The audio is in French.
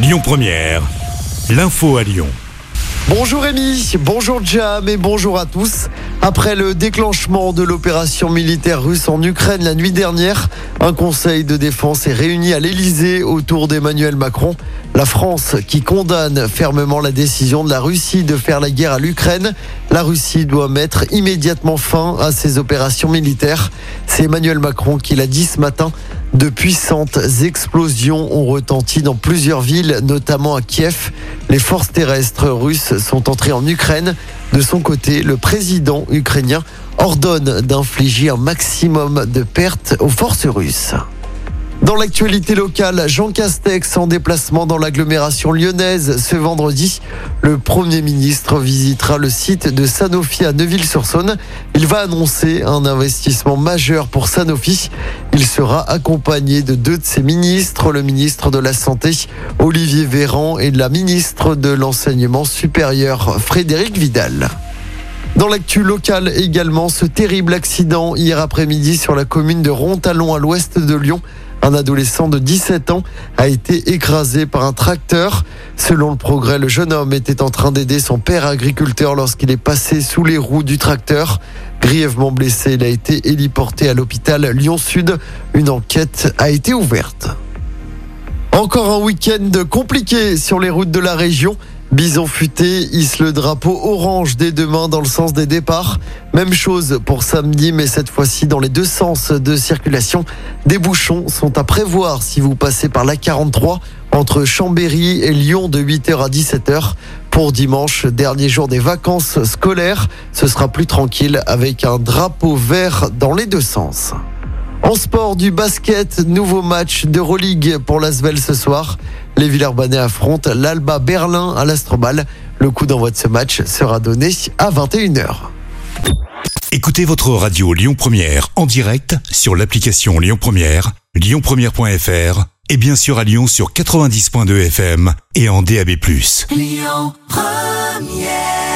Lyon Première, l'info à Lyon. Bonjour Rémi, bonjour Jam et bonjour à tous. Après le déclenchement de l'opération militaire russe en Ukraine la nuit dernière, un conseil de défense est réuni à l'Elysée autour d'Emmanuel Macron. La France qui condamne fermement la décision de la Russie de faire la guerre à l'Ukraine. La Russie doit mettre immédiatement fin à ses opérations militaires. C'est Emmanuel Macron qui l'a dit ce matin. De puissantes explosions ont retenti dans plusieurs villes, notamment à Kiev. Les forces terrestres russes sont entrées en Ukraine. De son côté, le président ukrainien ordonne d'infliger un maximum de pertes aux forces russes. Dans l'actualité locale, Jean Castex en déplacement dans l'agglomération lyonnaise ce vendredi. Le Premier ministre visitera le site de Sanofi à Neuville-sur-Saône. Il va annoncer un investissement majeur pour Sanofi. Il sera accompagné de deux de ses ministres, le ministre de la Santé, Olivier Véran, et la ministre de l'Enseignement supérieur, Frédéric Vidal. Dans l'actu locale également, ce terrible accident hier après-midi sur la commune de Rontalon à l'ouest de Lyon. Un adolescent de 17 ans a été écrasé par un tracteur. Selon le progrès, le jeune homme était en train d'aider son père agriculteur lorsqu'il est passé sous les roues du tracteur. Grièvement blessé, il a été héliporté à l'hôpital Lyon-Sud. Une enquête a été ouverte. Encore un week-end compliqué sur les routes de la région. Bison futé hisse le drapeau orange dès demain dans le sens des départs. Même chose pour samedi, mais cette fois-ci dans les deux sens de circulation. Des bouchons sont à prévoir si vous passez par la 43 entre Chambéry et Lyon de 8h à 17h. Pour dimanche, dernier jour des vacances scolaires, ce sera plus tranquille avec un drapeau vert dans les deux sens. En sport du basket, nouveau match d'Euroleague pour l'Asvel ce soir. Les Villeurbanais affrontent l'Alba Berlin à l'Astrobal. Le coup d'envoi de ce match sera donné à 21h. Écoutez votre radio Lyon Première en direct sur l'application Lyon Première, lyonpremière.fr et bien sûr à Lyon sur 90.2 FM et en DAB+. Lyon Première